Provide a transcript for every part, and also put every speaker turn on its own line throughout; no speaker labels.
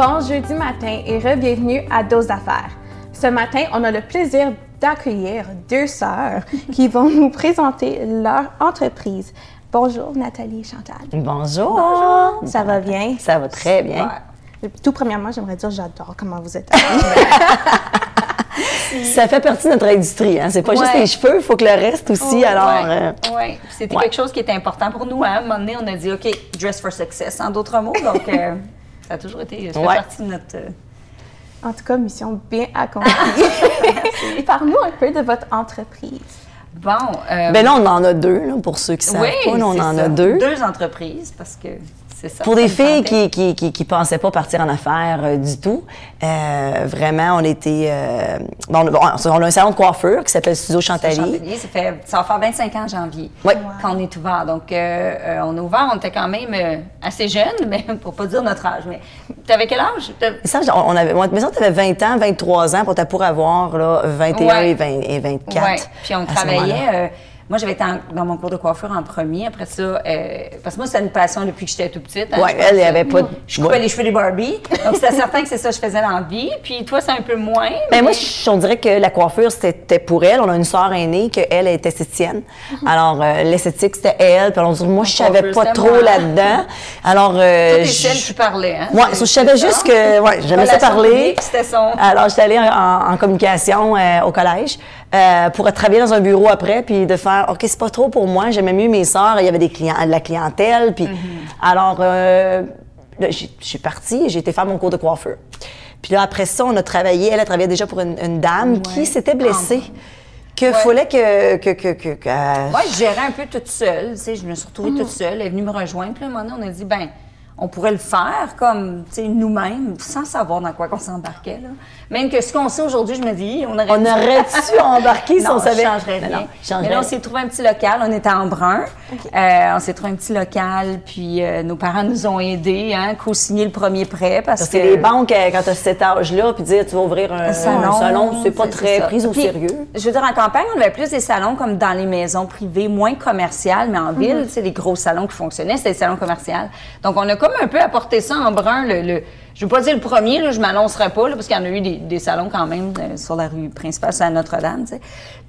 Bon jeudi matin et re-bienvenue à Dose d'affaires. Ce matin, on a le plaisir d'accueillir deux sœurs qui vont nous présenter leur entreprise. Bonjour Nathalie et Chantal.
Bonjour.
Ça va bien?
Ça va très bien.
Tout premièrement, j'aimerais dire j'adore comment vous êtes.
Ça fait partie de notre industrie. Hein? C'est pas juste
Ouais.
les cheveux, il faut que le reste aussi. alors, euh,
Oui, c'était
ouais.
quelque chose qui était important pour nous. Hein. À un moment donné, on a dit, OK, dress for success, en d'autres mots. Donc, euh, ça a toujours été, ça fait partie de notre... euh,
en tout cas, mission bien accomplie. Parle-nous un peu de votre entreprise.
Bon. euh,
ben là, on en a deux, là, pour ceux qui savent
oui,
pas. là, on
c'est
en
ça.
a deux.
Deux entreprises, parce que ça.
Pour des filles qui qui, qui, qui pensaient pas partir en affaires euh, du tout, euh, vraiment, on était... euh, bon, on, a- on a un salon de coiffure qui s'appelle Studio Chantali.
Chantelier, ça, fait, ça va faire 25 ans en janvier
Oui.
quand on est ouvert. Donc, euh, on est ouvert, on était quand même assez jeunes, mais pour pas dire notre âge. Mais tu avais quel âge?
Ça, on avait, mais ça, t'avais 20 ans, 23 ans, pour t'as pour avoir là, 21
Ouais.
et, 20 et 24.
Ouais. Puis on travaillait. Moi, j'avais été en- dans mon cours de coiffure en premier. Après ça, euh, parce que moi, c'était une passion depuis que j'étais tout petite. hein, pense
elle, elle
que-
avait pas de-
Je coupais
ouais.
les cheveux des Barbie. Donc, c'était certain que c'est ça que je faisais dans la vie. Puis toi, c'est un peu moins.
Ben moi, je, on dirait que la coiffure, c'était pour elle. On a une sœur aînée, qu'elle est esthéticienne. Alors, euh, l'esthétique, c'était elle. Puis on dit, moi, je savais pas trop
moi.
là-dedans. Alors, euh,
Toi,
je-
celle qui parlait. Hein?
Ouais,
C'est-
je savais
c'est
juste que, ouais, j'aimais ça parler.
publique, son.
Alors, j'étais allée en, en communication euh, au collège euh, pour travailler dans un bureau après, puis de faire, OK, c'est pas trop pour moi, j'aimais mieux mes sœurs, il y avait des clients, de la clientèle, puis alors, euh, là, j'ai- je suis partie j'ai été faire mon cours de coiffure. Puis là, après ça, on a travaillé, elle a travaillé déjà pour une, une dame qui s'était blessée, que
Ouais.
fallait que... que, que, que, que-
Moi, je gérais un peu toute seule. Tu sais, je me suis retrouvée toute seule. Elle est venue me rejoindre. Puis à un moment donné, on a dit, ben, on pourrait le faire comme, tu sais, nous-mêmes, sans savoir dans quoi qu'on s'embarquait. Même que ce qu'on sait aujourd'hui, je me dis, on aurait
on
dû-
aurait-tu embarqué si
non,
on savait... Non,
rien. Mais là, on s'est trouvé un petit local. On était en brun. Euh, on s'est trouvé un petit local. Puis euh, nos parents nous ont aidés, hein, co-signer le premier prêt. Parce,
Parce
que
que les banques, euh, quand tu as cet âge-là, puis dire tu vas ouvrir un,
un salon,
c'est pas
c'est-
très
c'est
pris au
Puis,
sérieux.
Je veux dire, en campagne, on avait plus des salons comme dans les maisons privées, moins commerciales, mais en
Mhm.
ville, sais, les gros salons qui fonctionnaient, c'était des salons commerciaux. Donc, on a comme un peu apporté ça en brun. Le, le- je veux pas dire le premier, là, je m'annoncerai pas, là, parce qu'il y en a eu des, des salons quand même euh, sur la rue principale, c'est à Notre-Dame, tu sais.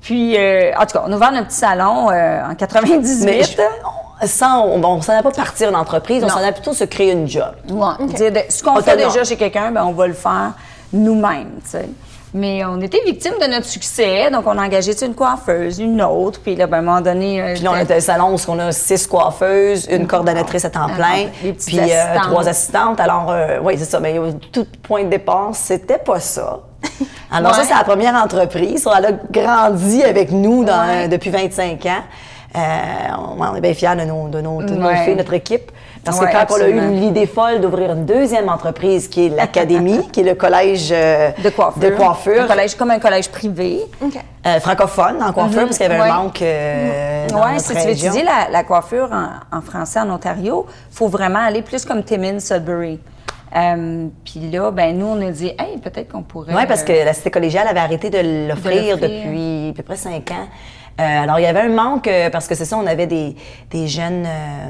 Puis, euh, en tout cas, on a ouvert notre petit salon euh, en 98.
Mais je- on, sans, on, on s'en a pas partir une entreprise, on s'en a plutôt se créer une job.
Ouais, dire ce qu'on fait déjà chez quelqu'un, ben, on va le faire nous-mêmes, tu sais. Mais on était victime de notre succès, donc on a engagé une coiffeuse, une autre, puis là, ben, à un moment donné... euh,
Puis là, on était un salon où on a six coiffeuses, une coordonnatrice à temps
Ah,
plein, puis euh, trois assistantes. Alors, euh, oui, c'est ça. Mais tout point de départ, c'était pas ça. Alors, ça, c'est la première entreprise. Elle a grandi avec nous dans-
Ouais.
depuis 25 ans. On, on est bien fiers de nos, de nos, de nos
Ouais.
filles, notre équipe. Parce
Ouais,
que quand on a eu l'idée folle d'ouvrir une deuxième entreprise, qui est l'Académie, qui est le collège euh,
de coiffure.
de coiffure,
Un collège, comme un collège privé.
euh, francophone en coiffure,
Mhm,
parce qu'il y avait
ouais.
un manque euh,
Oui, si tu veux étudier la, la coiffure en, en français en Ontario, il faut vraiment aller plus comme Timmins, Sudbury. Euh, Puis là, ben nous, on a dit, hey, peut-être qu'on pourrait.
Oui, parce que la cité collégiale avait arrêté de l'offrir
l'offrir.
depuis à peu près cinq ans. Euh, alors, il y avait un manque, parce que c'est ça, on avait des, des jeunes euh,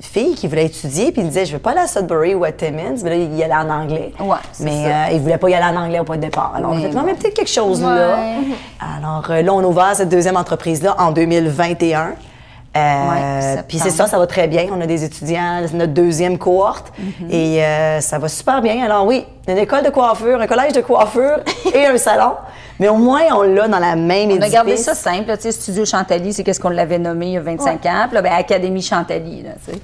filles qui voulaient étudier, puis ils disaient, je veux pas aller à Sudbury ou à Timmins, mais là, ils allaient en anglais.
Ouais,
mais
ça.
euh, ils voulaient pas y aller en anglais au point de départ. Alors, on a fait, non, mais peut-être quelque chose là. Alors, euh, là, on a ouvert cette deuxième entreprise-là en 2021. Euh,
Ouais,
puis c'est ça, ça va très bien. On a des étudiants, c'est notre deuxième cohorte
Mhm.
et euh, ça va super bien. Alors oui, une école de coiffure, un collège de coiffure et un salon, mais au moins on l'a dans la même
On a
édifice.
gardé ça simple. là, Tu sais, Studio Chantali, c'est qu'est-ce qu'on l'avait nommé il y a 25 ans. Puis là, ben, Académie Chantali. Là, tu sais.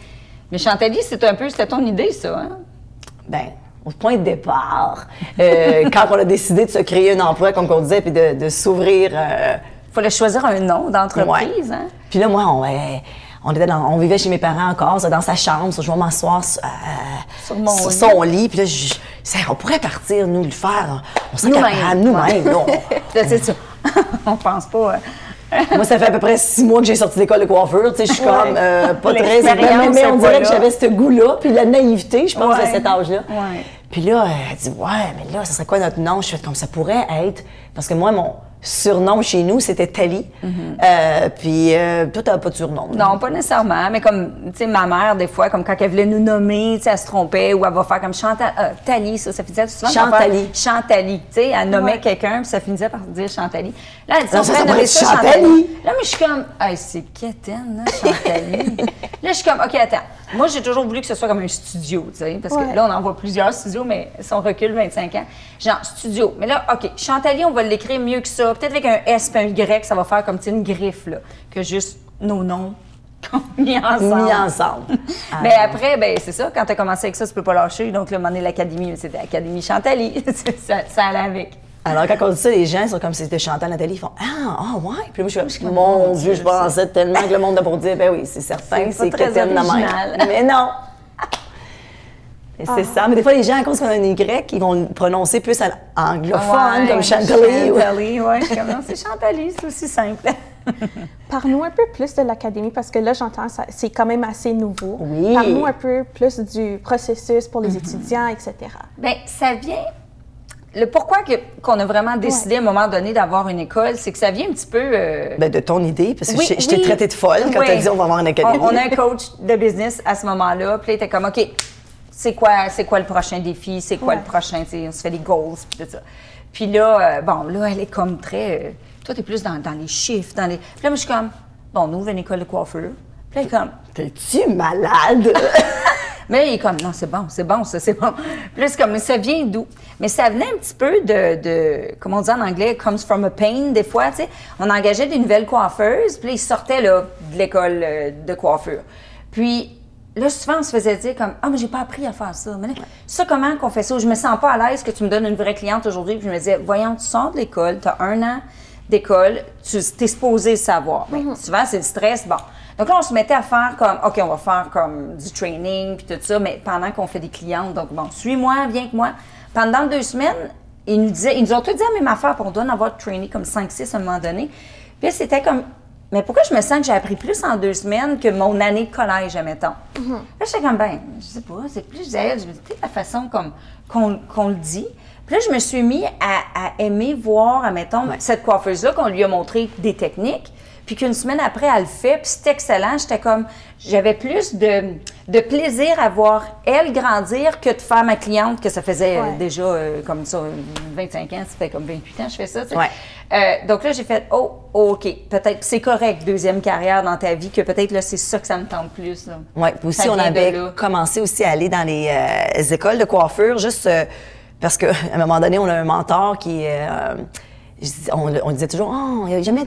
Mais Chantali, c'est un peu, c'était ton idée, ça. Hein?
Ben, au point de départ, euh, quand on a décidé de se créer un emploi, comme on disait, puis de, de s'ouvrir. euh,
Il fallait choisir un nom d'entreprise.
Ouais.
Hein?
Puis là, moi, on, euh, on, était dans- on vivait chez mes parents encore, dans sa chambre. je vais m'asseoir euh,
Sur mon lit.
son lit. Puis là, je, on pourrait partir, nous, le faire. On
Nous-mêmes.
capable, nous-mêmes. on-
Là, c'est ça. on pense pas. hein.
Moi, ça fait à peu près six mois que j'ai sorti d'école de coiffure. Tu sais, je suis comme euh, pas très. Mais, mais on dirait que j'avais ce goût-là, puis la naïveté, je pense, à
Ouais.
cet âge-là.
Ouais.
Puis là, elle dit Ouais, mais là, ça serait quoi notre nom? Je fais comme ça pourrait être. Parce que moi, mon, surnom chez nous, c'était Tali. Euh, puis euh, toi, pas de surnom.
Non, pas nécessairement, mais comme, tu sais, ma mère, des fois, comme quand elle voulait nous nommer, tu sais, elle se trompait ou elle va faire comme Chantal, euh, Tali, ça, ça faisait souvent.
Chantali.
Chantali, tu sais, elle nommait
Ouais.
quelqu'un, puis ça finissait par dire Chantali. Là, elle dit, on
ça,
nommer ça
Chantali.
Là, mais je suis comme, hey, c'est quétaine, là, Chantali. là, je suis comme, OK, attends. Moi, j'ai toujours voulu que ce soit comme un studio, tu sais, parce
Ouais.
que là, on en voit plusieurs studios, mais si on recule 25 ans, genre, studio. Mais là, OK, Chantali, on va l'écrire mieux que ça. Peut-être avec un S puis un Y, ça va faire comme, une griffe, là, que juste nos noms mis ensemble.
Mis ensemble.
Mais après, ben c'est ça, quand tu as commencé avec ça, tu peux pas lâcher. Donc, un moment donné, l'Académie, c'était l'Académie Chantali. ça, ça allait avec.
Alors, quand on dit ça, les gens sont comme si c'était Chantal Nathalie. Ils font Ah, ah, ouais. Puis moi, je suis comme, mon Dieu, je pensais tellement que le monde a pour dire, ben oui, c'est certain,
C'est
crétine de. Mais non. Et c'est ça. Mais des fois, les gens, à cause qu'on a un Y, ils vont le prononcer plus à anglophone,
Ouais,
comme Chantilly. ou-
Chantali, ouais. Je suis comme, non, c'est Chantali, c'est aussi simple.
Parle-nous un peu plus de l'académie parce que là, j'entends, ça- c'est quand même assez nouveau.
Oui.
Parle-nous un peu plus du processus pour les
Mhm.
étudiants, etc.
Bien, ça vient. Le pourquoi que- qu'on a vraiment décidé à un moment donné d'avoir une école, c'est que ça vient un petit peu. euh,
Ben, de ton idée, parce que
Oui,
je, je t'ai
oui.
traité de folle quand
Oui.
t'as dit on va avoir une académie.
On, on a un coach de business à ce moment-là. Puis là, il était comme, OK, c'est quoi, c'est quoi le prochain défi? C'est quoi
Ouais.
le prochain? Tu on se fait des goals, puis tout ça. Puis là, euh, bon, là, elle est comme très. euh, toi, t'es plus dans, dans les chiffres, dans les. Puis là, moi, je suis comme, bon, on ouvre une école de coiffure. Puis là, elle est comme,
T'es-tu malade?
mais il est comme, non, c'est bon, c'est bon, ça, c'est bon. C'est comme, mais ça vient d'où? Mais ça venait un petit peu de, de, comment on dit en anglais, comes from a pain, des fois, tu sais. On engageait des nouvelles coiffeuses, puis là, ils sortaient, là, de l'école euh, de coiffure. Puis, là, souvent, on se faisait dire comme, ah, mais j'ai pas appris à faire ça. Mais là, ça, comment qu'on fait ça? Je me sens pas à l'aise que tu me donnes une vraie cliente aujourd'hui. Puis je me disais, voyons, tu sors de l'école, tu as un an d'école, tu es supposé savoir. Ben, Souvent, c'est le stress. Bon. Donc là, on se mettait à faire comme, OK, on va faire comme du training, puis tout ça, mais pendant qu'on fait des clientes. Donc, bon, suis-moi, viens avec moi. Pendant deux semaines, ils nous disaient, ils nous ont tous dit la même affaire, puis on doit en avoir trainé comme 5-6 à un moment donné. Puis c'était comme, mais pourquoi je me sens que j'ai appris plus en deux semaines que mon année de collège, admettons? Là, j'étais comme, ben, je sais pas, c'est plus, je me dis, la façon comme, qu'on, qu'on le dit. Puis là, je me suis mis à, à aimer voir, admettons, cette coiffeuse-là, qu'on lui a montré des techniques, puis qu'une semaine après, elle le fait, puis c'était excellent. J'étais comme, j'avais plus de, de plaisir à voir elle grandir que de faire ma cliente, que ça faisait euh,
Ouais.
déjà euh, comme ça, 25 ans, ça fait comme 28 ans que je fais ça, tu sais.
Ouais.
Euh, donc là, j'ai fait, oh, OK, peut-être, c'est correct, deuxième carrière dans ta vie, que peut-être là, c'est ça que ça me tente plus.
Oui, puis aussi, on avait commencé aussi à aller dans les euh, écoles de coiffure, juste euh, parce qu'à un moment donné, on a un mentor qui. euh, dis- on, on disait toujours, oh, il n'y a jamais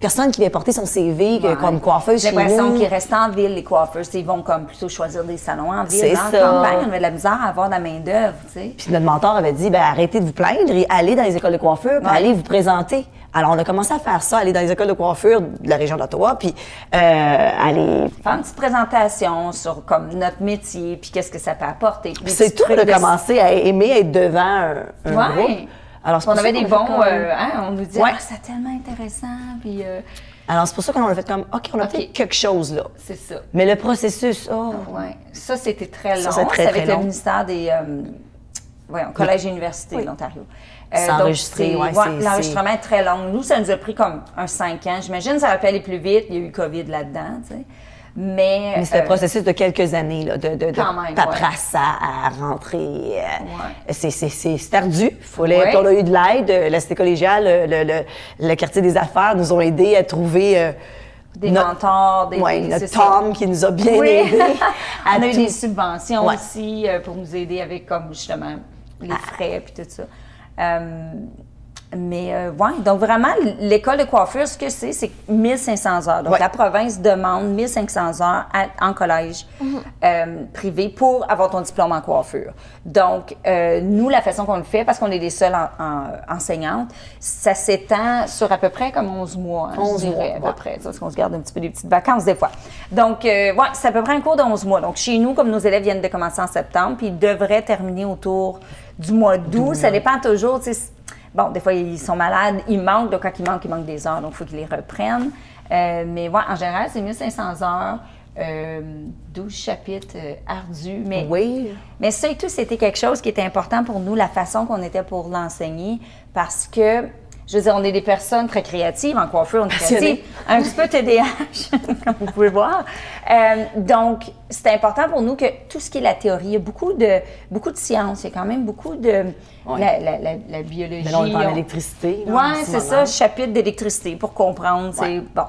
personne qui vient porter son CV
Ouais.
comme coiffeuse
J'ai
chez
l'impression
nous.
qu'ils restent en ville, les coiffeurs. Ils vont comme plutôt choisir des salons en ville.
C'est
Dans
ça.
la campagne, on avait de la misère à avoir de la main-d'œuvre, tu sais.
Puis notre mentor avait dit, ben, arrêtez de vous plaindre et allez dans les écoles de coiffure, puis
Ouais.
allez vous présenter. Alors, on a commencé à faire ça, aller dans les écoles de coiffure de la région d'Ottawa, puis euh, aller
Faire une petite présentation sur comme notre métier, puis qu'est-ce que ça peut apporter.
C'est tout de
de-
commencer à aimer être devant un, un
Ouais.
groupe. Alors,
on avait des bons,
comme-
euh, hein, on nous disait,
Ouais.
ah, c'est tellement intéressant, puis euh,
Alors, c'est pour ça qu'on a fait comme, OK, on a
OK.
peut-être quelque chose là.
c'est ça.
Mais le processus, oh,
Ouais. Ça, c'était très long.
Ça, c'est très,
avec le
long.
ministère des euh, voyons, et universités de l'Ontario. Euh,
enregistré,
c'est-
ouais,
L'enregistrement est très long. Nous, ça nous a pris comme un cinq ans. J'imagine que ça aurait pu aller plus vite. Il y a eu COVID là-dedans, tu sais. Mais,
Mais c'est un
euh,
processus de quelques années, là, de, de, de
même,
paperasse à, à rentrer. euh,
Ouais.
C'est, c'est, c'est, c'est ardu. Fallait,
Ouais.
puis on a eu de l'aide. euh, La cité collégiale, le, le, le- le quartier des affaires nous ont aidés à trouver euh,
des
notre-
mentors, des
ouais, notre. Tom qui nous a bien
Oui.
aidés. à
On a eu des subventions
Ouais.
aussi euh, pour nous aider avec comme justement les frais puis tout ça. Euh, mais euh, ouais, donc vraiment l'école de coiffure, ce que c'est, c'est 1500 heures. Donc
Ouais.
la province demande 1500 heures à- en collège euh, privé pour avoir ton diplôme en coiffure. Donc euh, nous, la façon qu'on le fait, parce qu'on est les seuls en- en- enseignantes, ça s'étend sur à peu près comme 11 mois, hein,
11
je dirais,
mois,
à peu
ouais.
près. Parce qu'on se garde un petit peu des petites vacances des fois. Donc, euh, ouais, c'est à peu près un cours de 11 mois. Donc, chez nous, comme nos élèves viennent de commencer en septembre, puis ils devraient terminer autour du mois d'août. Ça dépend toujours, tu sais. Bon, des fois, ils sont malades, ils manquent. Donc, quand ils manquent, ils manquent des heures. Donc, il faut qu'ils les reprennent. Euh, mais ouais, en général, c'est 1500 heures, euh, 12 chapitres euh, ardus. Mais
Oui.
mais ça et tout, c'était quelque chose qui était important pour nous, la façon qu'on était pour l'enseigner, parce que je veux dire, on est des personnes très créatives en coiffure, on est créatives, un petit peu TDAH, comme vous pouvez voir. Euh, donc, c'est important pour nous que tout ce qui est la théorie, il y a beaucoup de, beaucoup de science, il y a quand même beaucoup de la, la- la- la biologie.
Mais là, on est en
on-
électricité.
oui,
ce
c'est ça, chapitre d'électricité pour comprendre. c'est. Bon.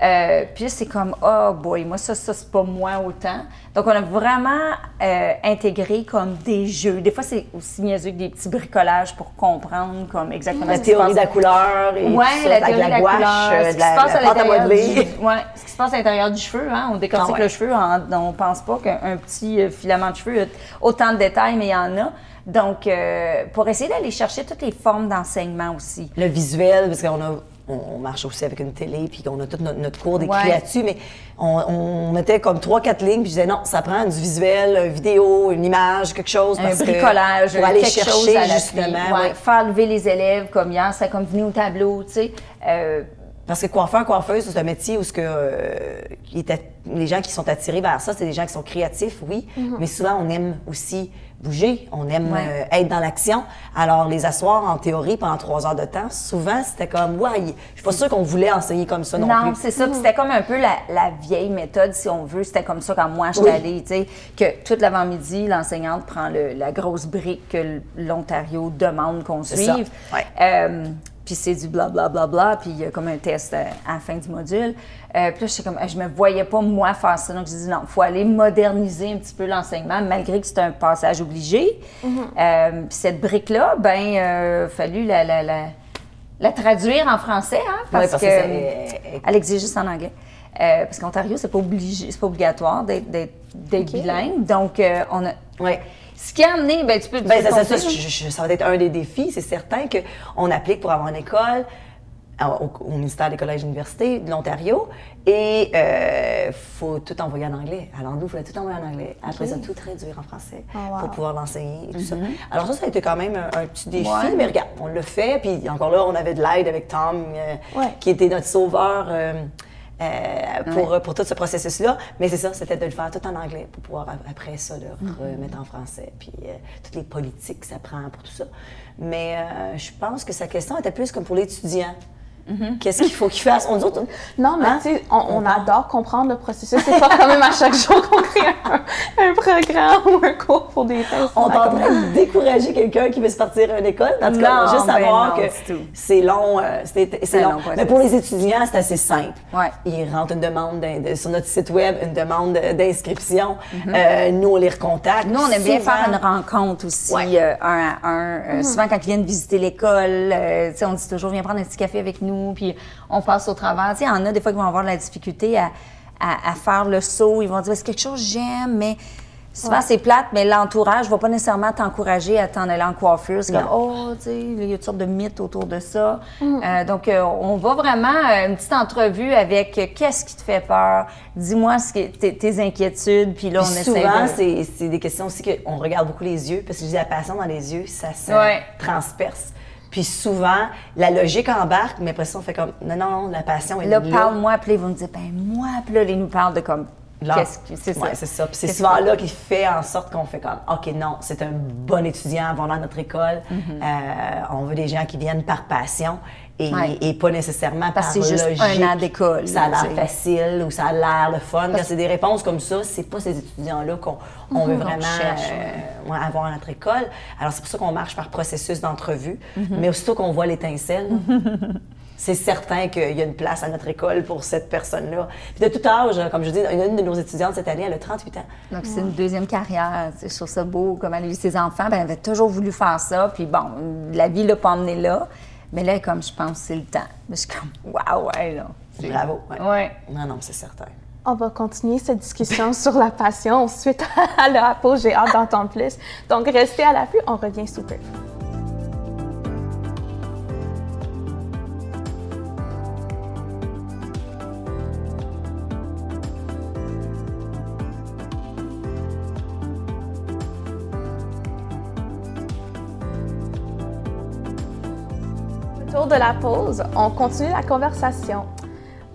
Euh, puis c'est comme, oh boy, moi, ça, ça, c'est pas moi autant. Donc, on a vraiment euh, intégré comme des jeux. Des fois, c'est aussi niaiseux que des petits bricolages pour comprendre comme exactement
La
qui se
théorie de la couleur et
Ouais,
tout ça,
la théorie de la
gouache,
couleur,
euh,
ce
de
qui
la,
se passe à
la
l'intérieur du, ouais, ce qui se passe à l'intérieur du cheveu, hein, on décortique
Ah ouais.
le cheveu, en- on pense pas qu'un petit euh, filament de cheveux a autant de détails, mais il y en a. Donc, euh, pour essayer d'aller chercher toutes les formes d'enseignement aussi.
Le visuel, parce qu'on a, on, on marche aussi avec une télé, puis qu'on a tout notre, notre cours d'écrit
Ouais.
là-dessus, mais on, on mettait comme trois, quatre lignes, puis je disais non, ça prend du visuel, une vidéo, une image, quelque chose.
un
parce que
bricolage,
pour aller
quelque
chercher
chose à
justement.
Ouais,
ouais.
Faire lever les élèves comme hier, c'est comme venir au tableau, tu sais. Euh,
Parce que coiffeur, coiffeuse, c'est un métier où ce que, euh, les gens qui sont attirés vers ça, c'est des gens qui sont créatifs, oui, mais souvent on aime aussi bouger, on aime
Ouais.
euh, être dans l'action. Alors les asseoir en théorie pendant trois heures de temps, souvent c'était comme, ouais, je suis pas sûre qu'on voulait enseigner comme ça non,
Non,
plus.
c'est ça. Puis C'était comme un peu la, la vieille méthode, si on veut. C'était comme ça quand moi, je suis
Oui.
allée, tu sais, que toute l'avant-midi, l'enseignante prend le- la grosse brique que l'Ontario demande qu'on
C'est ça.
suive.
Ouais.
Euh, puis c'est du blablabla, bla, bla, puis il y a comme un test à la fin du module. Euh, puis là, j'étais comme, je me voyais pas moi faire ça. Donc, j'ai dit non, il faut aller moderniser un petit peu l'enseignement, malgré que c'est un passage obligé. Euh, puis cette brique-là, ben, euh, fallu la, la, la, la traduire en français, hein, parce, que, elle exige juste en anglais. Euh, parce qu'Ontario, c'est pas obligé, c'est pas obligatoire d'être, bilingue. Donc, on a.
Ouais.
Ce qui a amené, ben, tu peux.
Ben, ça, ça, ça, je- je- ça va être un des défis. C'est certain qu'on applique pour avoir une école à- au, au ministère des collèges et universités de l'Ontario et il faut tout envoyer en anglais. Alors nous, il fallait tout envoyer en anglais. Après ça, tout traduire en français
Oh, wow.
pour pouvoir l'enseigner et tout ça. Alors ça, ça a été quand même un, un petit défi,
Ouais.
mais regarde, on l'a fait. Puis encore là, on avait de l'aide avec Tom, euh,
Ouais.
qui était notre sauveur. euh, euh, pour, pour tout ce processus-là. Mais c'est ça, c'était de le faire tout en anglais pour pouvoir après ça le remettre en français. Puis euh, toutes les politiques que ça prend pour tout ça. Mais euh, je pense que sa question était plus comme pour l'étudiant. Qu'est-ce qu'il faut qu'il fasse? On dit,
Non, mais
Hein?
tu sais, on, adore comprendre le processus. C'est pas quand même à chaque jour qu'on crée un, un programme ou un cours pour des tests.
on est en train de décourager quelqu'un qui veut se partir à une école. En tout cas,
Non,
juste
ben
savoir
non,
que
tout.
c'est long. euh, c'est c'est
C'est
long. Mais pour les étudiants, c'est assez simple.
Ouais.
Ils rentrent une demande de- sur notre site web, une demande d'inscription. Euh, nous, on les recontacte.
Mhm. Nous, on aime bien faire une rencontre aussi,
Ouais.
euh, un à un. Euh, Souvent, quand ils viennent visiter l'école, on dit toujours, viens prendre un petit café avec nous, puis on passe au travers. Tu sais, il y en a des fois qui vont avoir de la difficulté à, à- à faire le saut. Ils vont dire, c'est quelque chose que j'aime, mais souvent, c'est plate, mais l'entourage ne va pas nécessairement t'encourager à t'en aller en coiffure. C'est comme, oh, tu sais, il y a toutes sortes de mythes autour de ça. Euh, donc, euh, on va vraiment euh, une petite entrevue avec euh, qu'est-ce qui te fait peur, dis-moi ce que- tes, tes inquiétudes, puis là, on
Puis
essaie
souvent,
de...
c'est c'est des questions aussi qu'on regarde beaucoup les yeux, parce que je dis la passion dans les yeux, ça se
Ouais.
transperce. Puis souvent, la logique embarque, mais après ça, on fait comme, non, non, non, la passion est
Là,
là.
parle-moi, puis ils vont me dire, ben moi, puis là, ils nous parlent de comme, c'est ça.
Ouais, c'est ça. C'est souvent là qui fait en sorte qu'on fait comme, OK, non, c'est un bon étudiant, dans notre école.
Mm-hmm.
Euh, on veut des gens qui viennent par passion et,
Ouais.
et pas nécessairement
Parce
par
juste
logique.
un an d'école,
Ça a l'air facile ou ça a l'air le fun. Quand c'est des réponses comme ça, c'est pas ces étudiants-là qu'on on veut
Mhm, on
vraiment
cherche,
euh, ouais, avoir à notre école. Alors, c'est pour ça qu'on marche par processus d'entrevue.
Mhm.
Mais aussitôt qu'on voit l'étincelle, c'est certain qu'il y a une place à notre école pour cette personne-là. Puis de tout âge, comme je dis, une de nos étudiantes cette année, elle a 38 ans.
Donc, c'est une deuxième carrière. Je trouve ça beau, comme elle a eu ses enfants. Ben, elle avait toujours voulu faire ça. Puis bon, la vie l'a pas emmené là. Mais là, comme je pense, c'est le temps. Mais je suis comme, waouh, ouais, là. C'est-
Bravo. ouais.
Ouais.
Non, non, c'est certain.
On va continuer cette discussion sur la passion suite à la pause. J'ai hâte d'entendre plus. Donc, restez à l'affût. On revient sous peu. De la pause, on continue la conversation.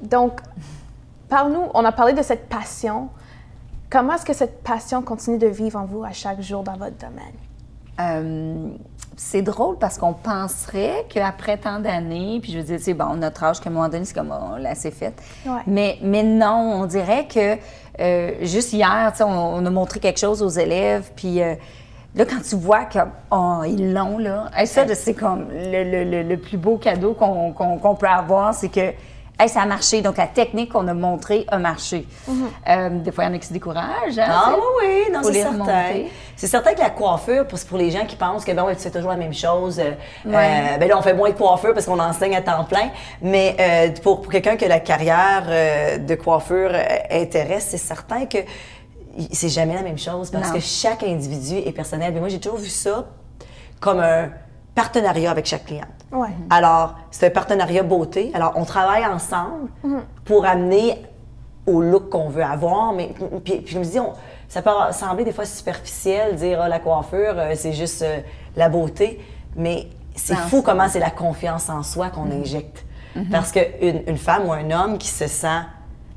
Donc, parle-nous, on a parlé de cette passion. Comment est-ce que cette passion continue de vivre en vous à chaque jour dans votre domaine?
Euh, c'est drôle parce qu'on penserait qu'après tant d'années, puis je veux dire, c'est bon, notre âge, qu'à un moment donné, c'est comme, on l'a assez fait.
Ouais.
Mais, mais non, on dirait que euh, juste hier, tu sais, on, on a montré quelque chose aux élèves, puis euh, là, quand tu vois qu'ils oh, ils l'ont, là, hey, ça, c'est comme le, le- le- le plus beau cadeau qu'on peut avoir, c'est que hey, ça a marché. Donc, la technique qu'on a montrée a marché. Euh, des fois, il y en a qui se découragent. hein,
Ah oui, oui, non, c'est certain. C'est certain que la coiffure, pour, pour les gens qui pensent que ben ouais, tu fais toujours la même chose, euh,
Ouais.
euh, ben là on fait moins de coiffure parce qu'on enseigne à temps plein, mais euh, pour, pour quelqu'un que la carrière de coiffure intéresse, c'est certain que c'est jamais la même chose parce
Non.
que chaque individu est personnel. Mais moi j'ai toujours vu ça comme un partenariat avec chaque cliente.
Ouais.
Alors, c'est un partenariat beauté. Alors, on travaille ensemble pour amener au look qu'on veut avoir. Mais puis, puis je me dis, on- ça peut sembler des fois superficiel, dire ah, la coiffure, euh, c'est juste euh, la beauté. Mais c'est fou comment c'est la confiance en soi qu'on injecte. Parce qu'une une femme ou un homme qui se sent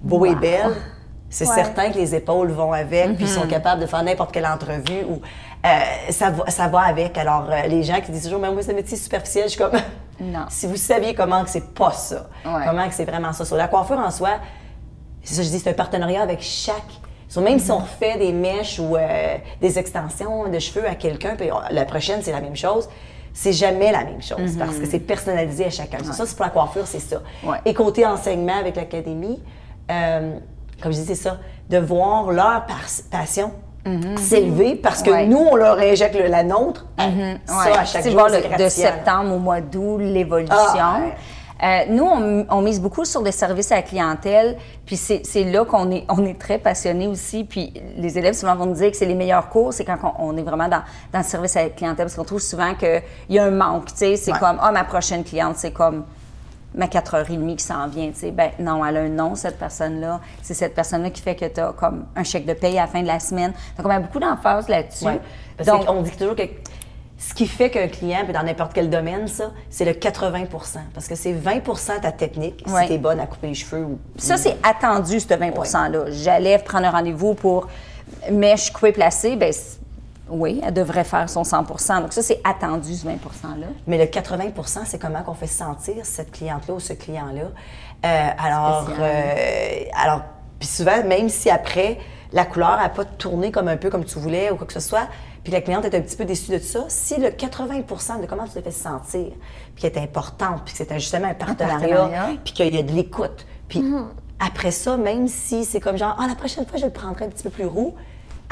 beau et belle, c'est
Ouais.
certain que les épaules vont avec, puis ils sont capables de faire n'importe quelle entrevue ou euh, ça, va, ça va avec. Alors, euh, les gens qui disent toujours, mais moi, c'est un métier superficiel, je suis comme,
Non.
si vous saviez comment que c'est pas ça,
Ouais.
comment que c'est vraiment ça. Sur la coiffure en soi, c'est ça que je dis, c'est un partenariat avec chaque. So, même si on refait des mèches ou euh, des extensions de cheveux à quelqu'un, puis on- la prochaine, c'est la même chose, c'est jamais la même chose parce que c'est personnalisé à chacun. So, Ça, c'est pour la coiffure, c'est ça.
Ouais.
Et côté enseignement avec l'académie, euh, comme je dis, c'est ça, de voir leur passion s'élever parce que
Ouais.
nous, on leur injecte le- la nôtre. Ça,
Ouais.
à chaque
sais,
jour,
voir
c'est
le- de septembre au mois d'août, l'évolution.
Ah, ouais.
Euh, nous, on, on mise beaucoup sur le service à la clientèle, puis c'est c'est là qu'on est, on est très passionné aussi. Puis les élèves souvent vont nous dire que c'est les meilleurs cours, c'est quand on, on est vraiment dans, dans le service à la clientèle, parce qu'on trouve souvent qu'il y a un manque. Tu sais, c'est comme, ah, ma prochaine cliente, c'est comme ma 4h30 qui s'en vient, tu sais, ben non, elle a un nom, cette personne-là. C'est cette personne-là qui fait que tu as comme un chèque de paye à la fin de la semaine. Donc, on met beaucoup d'emphase là-dessus.
Ouais. Parce
Donc,
qu'on dit toujours que ce qui fait qu'un client, puis dans n'importe quel domaine, ça, c'est le 80% Parce que c'est 20% ta technique,
Ouais.
si t'es bonne à couper les cheveux. Ou,
Ça, c'est attendu, ce 20 %-là. J'allais prendre un rendez-vous pour mèche coupée placée, ben oui, elle devrait faire son 100 Donc ça, c'est attendu, ce 20 %-là.
Mais le 80% c'est comment qu'on fait sentir cette cliente-là ou ce client-là? Euh, alors, euh, alors, puis souvent, même si après, la couleur n'a pas tourné comme un peu comme tu voulais ou quoi que ce soit, puis la cliente est un petit peu déçue de ça, si le 80% de comment tu te fais sentir, puis qu'elle est importante, puis que c'est justement un partenariat,
partenariat.
puis qu'il y a de l'écoute, puis après ça, même si c'est comme genre, ah, la prochaine fois, je le prendrai un petit peu plus roux,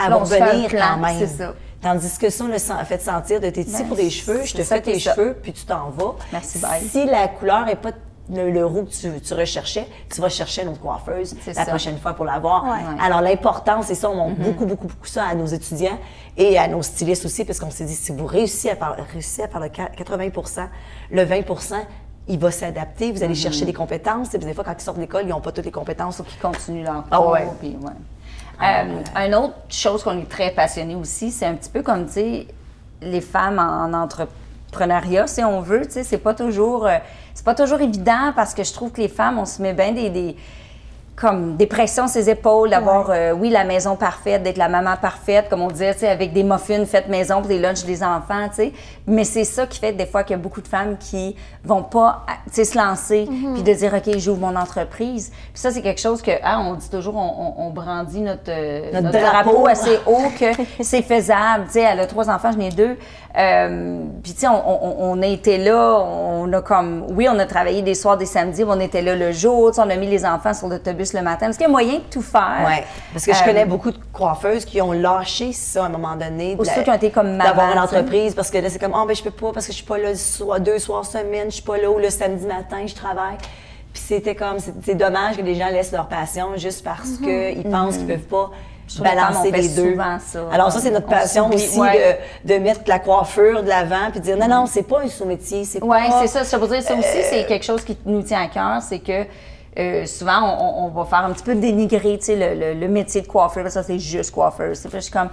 elle
Là,
revenir quand même.
c'est ça.
Tandis que ça, on le sent- fait sentir de tes ici
Ben,
pour des cheveux, je te fais tes
ça.
cheveux, puis tu t'en vas.
Merci, bye.
Si la couleur n'est pas le, le roux que tu, tu recherchais, tu vas chercher une autre coiffeuse la
ça.
prochaine fois pour l'avoir.
Ouais.
Ouais.
Alors, l'importance, c'est ça, on
Mm-hmm.
montre beaucoup, beaucoup, beaucoup ça à nos étudiants et à nos stylistes aussi, parce qu'on s'est dit, si vous réussissez à faire, réussissez à faire le 80% le 20 il va s'adapter, vous allez
Mm-hmm.
chercher des compétences. Et puis des fois, quand ils sortent de l'école, ils n'ont pas toutes les compétences.
Qui continuent leur
Ah
cours.
ouais.
puis ouais. Euh, Une autre chose qu'on est très passionné aussi, c'est un petit peu comme, tu sais, les femmes en entrepreneuriat, si on veut, tu sais, c'est pas toujours, euh, c'est pas toujours évident parce que je trouve que les femmes, on se met bien des, des- comme des pressions ses épaules, d'avoir, euh, oui, la maison parfaite, d'être la maman parfaite, comme on disait, tu sais, avec des muffins faites maison pour des lunchs des enfants, tu sais. Mais c'est ça qui fait des fois qu'il y a beaucoup de femmes qui vont pas, tu sais, se lancer, puis de dire, OK, j'ouvre mon entreprise. Puis ça, c'est quelque chose que, ah, on dit toujours, on, on- on brandit notre, euh,
Notre
notre,
drapeau.
drapeau assez haut que c'est faisable. Tu sais, elle a trois enfants, j'en ai deux. Euh, puis, tu sais, on, on- on a été là, on a comme, oui, on a travaillé des soirs, des samedis, mais on était là le jour, tu sais, on a mis les enfants sur l'autobus le matin. Est-ce qu'il y a moyen de tout faire?
Ouais, parce que je
Euh,
connais beaucoup de coiffeuses qui ont lâché ça à un moment donné.
Ou ceux qui ont été comme maman,
D'avoir une
tu sais.
entreprise parce que là, c'est comme, oh, ben, je peux pas parce que je suis pas là le soir, deux soirs semaine, je suis pas là ou le samedi matin, je travaille. Puis c'était comme, c'est dommage que les gens laissent leur passion juste parce qu'ils pensent qu'ils peuvent pas
Mhm. trouve que les femmes,
balancer
on fait
les deux.
ça.
Alors ça, c'est notre
On
passion aussi
ouais.
de, de mettre la coiffure de l'avant puis de dire, non, non, c'est pas un sous-métier, c'est
Oui,
pas...
c'est ça. Ça veut dire, ça aussi,
Euh,
c'est quelque chose qui nous tient à cœur, c'est que euh, souvent, on, on va faire un petit peu dénigrer, tu sais, le, le- le métier de coiffeur. Ça, c'est juste coiffeur. C'est je suis comme,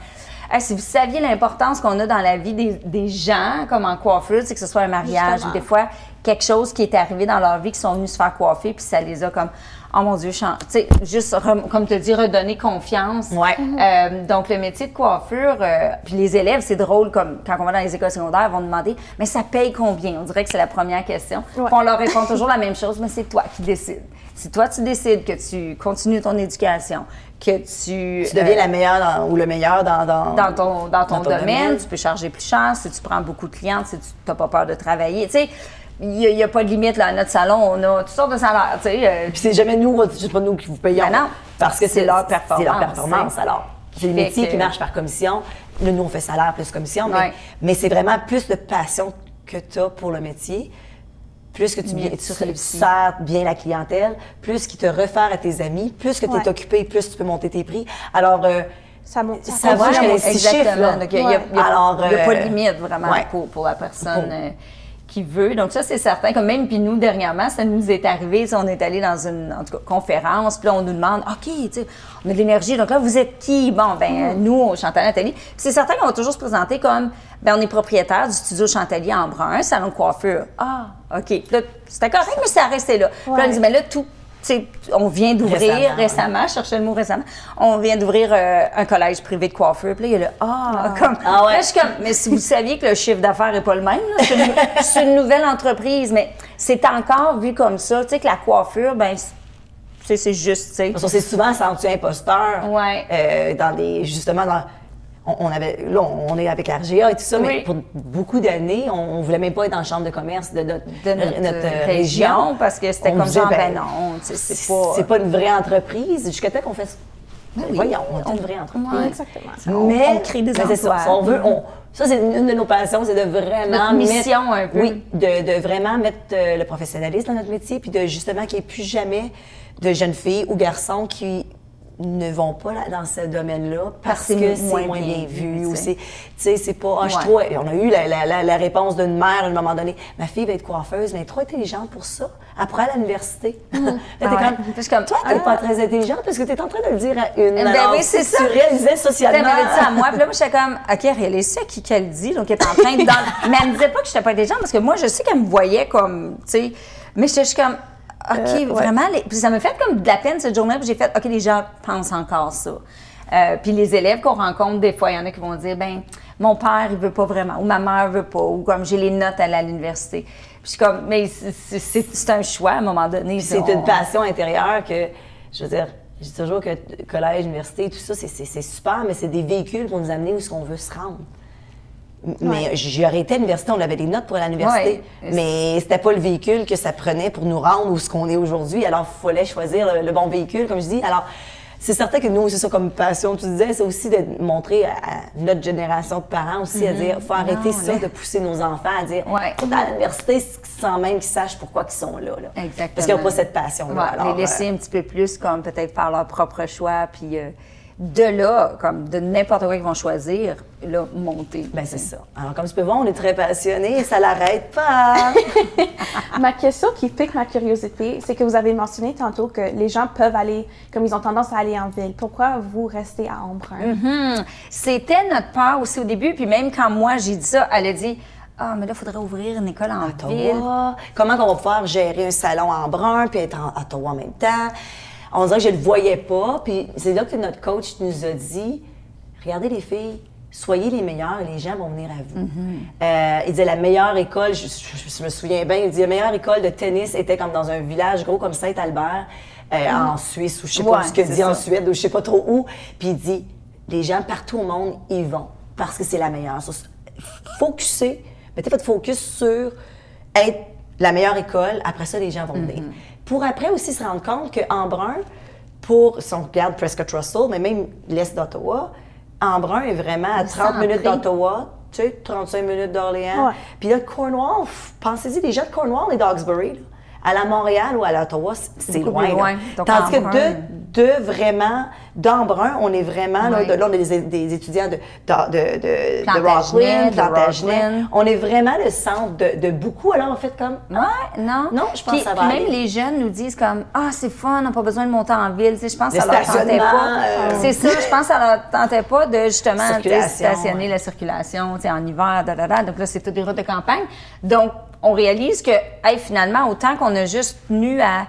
Hey, si vous saviez l'importance qu'on a dans la vie des, des gens, comme en coiffeuse, c'est que ce soit un mariage ou des fois quelque chose qui est arrivé dans leur vie, qui sont venus se faire coiffer, puis ça les a comme oh mon Dieu, sais, juste, comme te dis, redonner confiance.
Ouais.
Euh, donc, le métier de coiffure, euh, puis les élèves, c'est drôle, comme quand on va dans les écoles secondaires, ils vont demander, mais ça paye combien? On dirait que c'est la première question.
Ouais.
On leur répond toujours la même chose, mais c'est toi qui décides. Si toi, tu décides que tu continues ton éducation, que tu...
Tu deviens
euh,
la meilleure dans- ou le meilleur dans, dans,
dans ton, dans ton, domaine,
domaine.
tu peux charger plus cher si tu prends beaucoup de clientes, si tu n'as pas peur de travailler. Tu sais, il n'y a, pas de limite là, à notre salon. On a toutes sortes de salaires. Tu sais, euh,
Puis c'est jamais nous, c'est pas nous qui vous payons.
Ben non,
parce que
c'est leur performance,
C'est leur performance. Alors, c'est le métier
que-
qui marche par commission. Là, nous, on fait salaire plus commission, mais,
Ouais.
mais c'est vraiment plus de passion que tu as pour le métier. Plus que tu, bien,
tu
sers bien la clientèle, plus qu'ils te réfèrent à tes amis, plus que tu es
Ouais.
occupé, plus tu peux monter tes prix. Alors, euh,
Ça monte.
Ça six
Exactement.
chiffres, là.
Donc, il n'y a, il y a- il y a-
Alors,
il y a pas de
euh,
limite vraiment pour, pour la personne
Pour-
euh, qui veut. Donc, ça, c'est certain. Comme même, puis nous, dernièrement, ça nous est arrivé. On est allé dans une en tout cas, conférence, puis là, on nous demande OK, on a de l'énergie. Donc là, vous êtes qui? Bon, ben
Mm.
nous, Chantal Nathalie. Puis c'est certain qu'on va toujours se présenter comme ben on est propriétaire du studio Chantalier en brun, un salon de coiffure. Ah, OK. Puis là, c'était correct, mais ça restait là. Puis là, on dit, mais là, tout. On vient d'ouvrir
Récemment,
récemment, je cherchais le mot récemment, on vient d'ouvrir euh, un collège privé de coiffure. Puis là, il y a le Ah, comme.
Ah ouais.
Là, je suis comme, mais si vous saviez que le chiffre d'affaires n'est pas le même, c'est une, c'est une nouvelle entreprise, mais c'est encore vu comme ça. Tu sais, que la coiffure, ben, c'est c'est juste, tu sais.
S'est souvent senti imposteur.
Ouais.
euh, dans des. Justement, dans. On, avait, là, on est avec RGA et tout ça, mais
Oui.
pour beaucoup d'années, on, on voulait même pas être dans la chambre de commerce de notre,
De notre,
euh,
région, parce que c'était comme genre,
ben,
ben non, c'est pas.
c'est pas une vraie entreprise. Jusqu'à temps qu'on fasse.
oui.
Voyons, on est une vraie entreprise.
Ouais.
Exactement.
On-
Mais
on crée des
ça,
emplois.
on veut, ça c'est une de nos passions, c'est de vraiment
Notre mission,
mettre,
un peu.
oui, de, de vraiment mettre euh, le professionnalisme dans notre métier, puis de justement qu'il n'y ait plus jamais de jeunes filles ou garçons qui ne vont pas là- dans ce domaine-là parce, que c'est
moins
moins,
bien vu,
vu ou
tu sais.
c'est tu sais c'est pas ah, je trouve- on a eu la, la- la- la réponse d'une mère à un moment donné ma fille va être coiffeuse mais elle est trop intelligente pour ça après à l'université t'es
Ah ouais.
comme
comme,
toi t'es
ah.
pas très intelligente parce que t'es en train de le dire à une
Ben
Alors,
oui, c'est ça.
tu réalisais
Elle
socialement
m'avait dit à moi, puis là, moi, j'étais comme, OK, réalise ça, qui qu'elle dit, donc elle est en train de. dans- Mais elle me disait pas que j'étais pas intelligente, parce que moi, je sais qu'elle me voyait comme, tu sais, mais j'étais juste comme, OK,
Euh, ouais.
vraiment, les- puis ça m'a fait comme de la peine cette journée, puis j'ai fait, OK, les gens pensent encore ça. Euh, puis les élèves qu'on rencontre, des fois, il y en a qui vont dire, ben, mon père, il veut pas vraiment, ou ma mère veut pas, ou comme j'ai les notes à l'université. Puis je suis comme, mais c'est- un choix à un moment donné.
c'est une passion intérieure que, je veux dire, je dis toujours que collège, université, tout ça, c'est- super, mais c'est des véhicules pour nous amener où est-ce qu'on veut se rendre. Mais j'ai arrêté à l'université, on avait des notes pour l'université,
Ouais.
mais c'était pas le véhicule que ça prenait pour nous rendre où ce qu'on est aujourd'hui. Alors, il fallait choisir le, le bon véhicule, comme je dis. Alors, c'est certain que nous, c'est ça comme passion, tu disais, c'est aussi de montrer à, notre génération de parents aussi à dire, faut arrêter
Non,
ça, de pousser nos enfants à dire,
Ouais.
faut à l'université sans même qu'ils sachent pourquoi ils sont là. là.
Exactement.
Parce qu'ils n'ont pas cette passion-là.
Ouais, les laisser
euh,
un petit peu plus comme peut-être faire leur propre choix, puis euh, de là, comme de n'importe quoi qu'ils vont choisir, là, monter.
ben, c'est ça. Alors, comme tu peux voir, on est très passionnés et ça l'arrête pas.
Ma question qui pique ma curiosité, c'est que vous avez mentionné tantôt que les gens peuvent aller, comme ils ont tendance à aller en ville. Pourquoi vous restez à Embrun?
Mhm. C'était notre peur aussi au début, puis même quand moi j'ai dit ça, elle a dit Ah, mais là, il faudrait ouvrir une école en ville.
Ottawa. Comment qu'on va pouvoir gérer un salon en brun puis être en Ottawa en même temps? On dirait que je le voyais pas. Puis c'est là que notre coach nous a dit regardez les filles, soyez les meilleures et les gens vont venir à vous. Euh, il disait la meilleure école, je, je- je me souviens bien, il dit la meilleure école de tennis était comme dans un village gros comme Saint-Albert, euh, en Suisse ou je sais pas ce que dit en. Suède ou je sais pas trop où. Puis il dit les gens partout au monde y vont parce que c'est la meilleure. So, Focuser, mettez votre focus sur être la meilleure école. Après ça, les gens vont venir. Pour après aussi se rendre compte qu'en brun, pour, si on regarde Prescott Russell, mais même l'Est d'Ottawa, Embrun est vraiment à 30 minutes d'Ottawa, tu sais, 35 minutes d'Orléans. Puis là, Cornwall, pensez-y, les gens de Cornwall et d'Oxbury, là, à la Montréal ou à l'Ottawa, c- c'est loin.
loin. Donc,
Tandis que de, de vraiment, d'Embrun, on est vraiment, là, de- là, on est des, des étudiants de, de, de, de, Rockland,
de
Plantagenet. On est vraiment le centre de, de beaucoup. Alors, en fait, comme,
Ouais, non.
Non, je pense
Puis-
que ça va
puis même les jeunes nous disent comme ah c'est fun, on n'a pas besoin de monter en ville. Tu sais, je pense que ça leur tentait pas.
euh,
C'est ça, je pense que ça leur tentait pas de justement stationner
ouais.
la circulation, tu sais, en hiver, da, da, da. Donc là c'est toutes des routes de campagne. Donc on réalise que, hey, finalement, autant qu'on a juste tenu à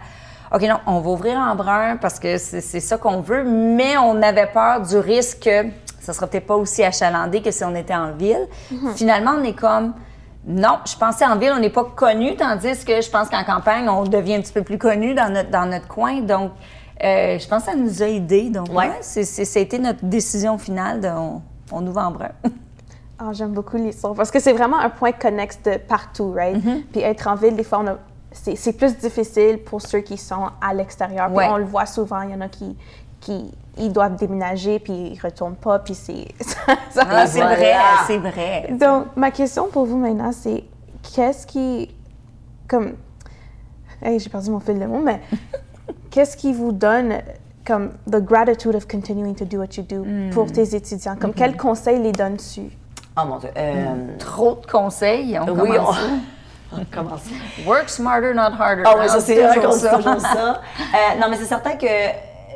OK, non, on va ouvrir en brun parce que c'est ça qu'on veut, mais on avait peur du risque que ça sera peut-être pas aussi achalandé que si on était en ville. Finalement, on est comme, non, je pensais en ville, on n'est pas connu, tandis que je pense qu'en campagne, on devient un petit peu plus connu dans notre, dans notre coin. Donc, euh, je pense que ça nous a aidés. Donc,
Ouais.
été notre décision finale de on, on ouvre en brun.
Ah, J'aime beaucoup l'histoire parce que c'est vraiment un point connexe de partout, right?
Mm-hmm.
Puis être en ville, des fois, a- c'est plus difficile pour ceux qui sont à l'extérieur.
Ouais.
On le voit souvent, il y en a qui, qui ils doivent déménager puis ils retournent pas, puis c'est... ça-
Ah, c'est vrai, c'est vrai.
Donc, ma question pour vous maintenant, c'est qu'est-ce qui... Comme... Hey, j'ai perdu mon fil de mots, mais qu'est-ce qui vous donne comme the gratitude of continuing to do what you do pour tes étudiants? Comme quels conseils les donnes-tu?
Oh mon Dieu. Euh,
Trop de conseils. On
oui,
commence.
on... on commence.
Work smarter, not harder.
Ah oui,
hein,
ça, c'est vrai
toujours
toujours ça. Euh, non, mais c'est certain que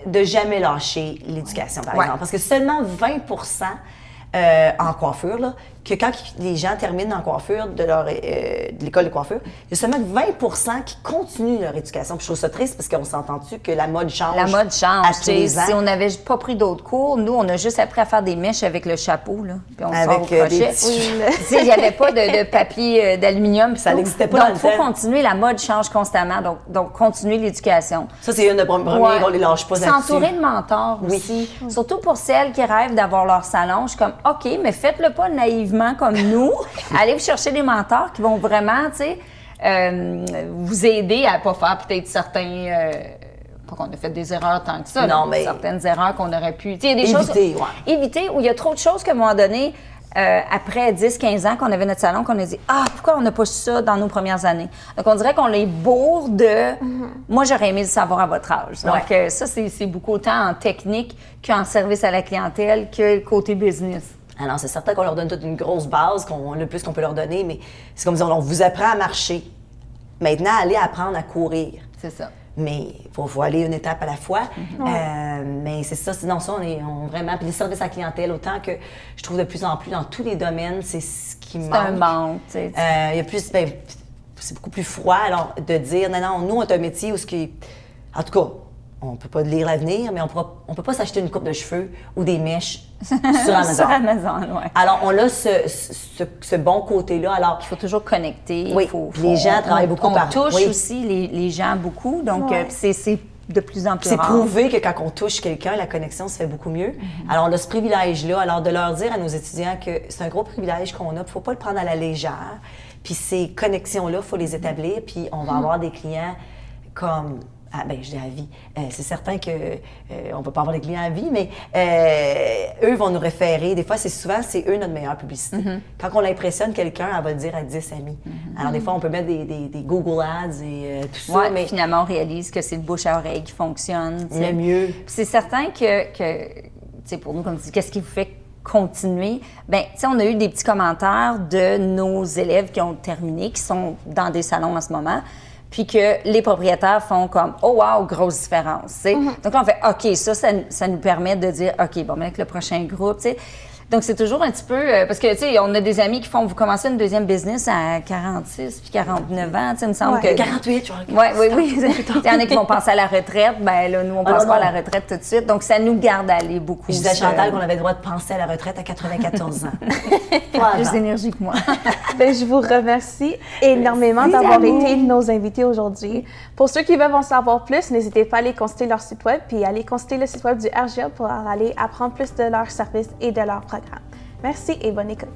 de jamais lâcher l'éducation, par
Ouais.
exemple. Parce que seulement 20% euh, en coiffure, là, que quand les gens terminent en coiffure de, leur, euh, de l'école de coiffure, il y a seulement 20% qui continuent leur éducation. Puis je trouve ça triste parce qu'on s'entend-tu que la mode change.
La mode change.
à
tu
tous
sais,
les ans?
Si on n'avait pas pris d'autres cours, nous, on a juste appris à faire des mèches avec le chapeau, là. Puis on
Avec,
sort au
euh,
crochet. il n'y avait pas de, de papier euh, d'aluminium.
Ça n'existait pas
Donc, il faut continuer. La mode change constamment. Donc, donc continuer l'éducation.
Ça, c'est une des premières,
Ouais.
on les lâche pas
S'entourer de mentors
Oui.
aussi. Surtout pour celles qui rêvent d'avoir leur salon. Je suis comme, OK, mais faites-le pas naïvement comme nous. Allez vous chercher des mentors qui vont vraiment, tu sais, euh, vous aider à pas faire peut-être certains... euh, pas qu'on a fait des erreurs tant que ça.
Non, mais-
Certaines erreurs qu'on aurait pu... Tu sais, il y a des
Éviter,
choses...
ouais.
Éviter, où il y a trop de choses qu'à un moment donné... euh, après 10-15 ans qu'on avait notre salon, qu'on a dit Ah, pourquoi on n'a pas su ça dans nos premières années? Donc, on dirait qu'on les bourre de Moi, j'aurais aimé le savoir à votre âge. Donc, euh, ça, c'est c'est beaucoup autant en technique qu'en service à la clientèle que côté business.
Non, c'est certain qu'on leur donne toute une grosse base, qu'on, le plus qu'on peut leur donner, mais c'est comme dire, on vous apprend à marcher. Maintenant, allez apprendre à courir.
C'est ça.
Mais il faut, faut aller une étape à la fois.
Mhm.
Euh, mais c'est ça, sinon ça, on est on vraiment. Puis les services à la clientèle, autant que je trouve de plus en plus dans tous les domaines, c'est ce qui
C'est
manque.
un manque. tu sais.
Euh, Il y a plus, ben, c'est beaucoup plus froid. Alors, de dire, non, non, nous, on a un métier où ce qui. En tout cas, on peut pas lire l'avenir, mais on pourra, on peut pas s'acheter une coupe de cheveux ou des mèches sur Amazon.
Sur Amazon, ouais.
Alors, on a ce, ce, ce bon côté-là. Alors,
Il faut toujours connecter.
Oui,
faut,
les gens travaillent beaucoup
on
par-
touche
oui.
aussi les, les gens beaucoup. Donc,
Ouais.
euh, c'est de plus en plus
c'est prouvé que quand on touche quelqu'un, la connexion se fait beaucoup mieux. Alors, on a ce privilège-là. Alors, de leur dire à nos étudiants que c'est un gros privilège qu'on a, il ne faut pas le prendre à la légère. Puis ces connexions-là, il faut les établir. Puis on va avoir des clients comme. Ah, ben, je dis à vie. Euh, c'est certain que euh, on peut pas avoir des clients à vie, mais euh, eux vont nous référer. Des fois, c'est souvent, c'est eux notre meilleure publicité. Quand on impressionne quelqu'un, elle va le dire à 10 amis. Alors, des fois, on peut mettre des, des- des Google Ads et tout ça,
Ouais,
mais
finalement, on réalise que c'est le bouche à oreille qui fonctionne. tu sais.
le mieux.
C'est certain que, que tu sais, pour nous, comme tu dis, qu'est-ce qui vous fait continuer? Sais, on a eu des petits commentaires de nos élèves qui ont terminé, qui sont dans des salons en ce moment, puis que les propriétaires font comme « Oh wow, grosse différence! sais. Donc là, on fait « OK, ça, ça, ça nous permet de dire « OK, bon, ben, avec le prochain groupe, tu sais. » Donc, c'est toujours un petit peu... euh, parce que, tu sais, on a des amis qui font... Vous commencez une deuxième business à 46 puis 49 ans, tu sais, il me semble
Ouais.
que...
48, je vois.
Oui, oui, oui. Il y en a qui vont penser à la retraite. Ben là, nous, on
Ah,
pense pas à la retraite tout de suite. Donc, ça nous garde à aller beaucoup.
Je disais à Chantal qu'on avait le droit de penser à la retraite à 94 ans. Voilà.
Plus d'énergie que moi.
Ben, je vous remercie énormément d'avoir été nos invités aujourd'hui. Pour ceux qui veulent en savoir plus, n'hésitez pas à aller consulter leur site web puis aller consulter le site web du RGA pour aller apprendre plus de leurs services et de leurs programmes. Merci et bonne écoute.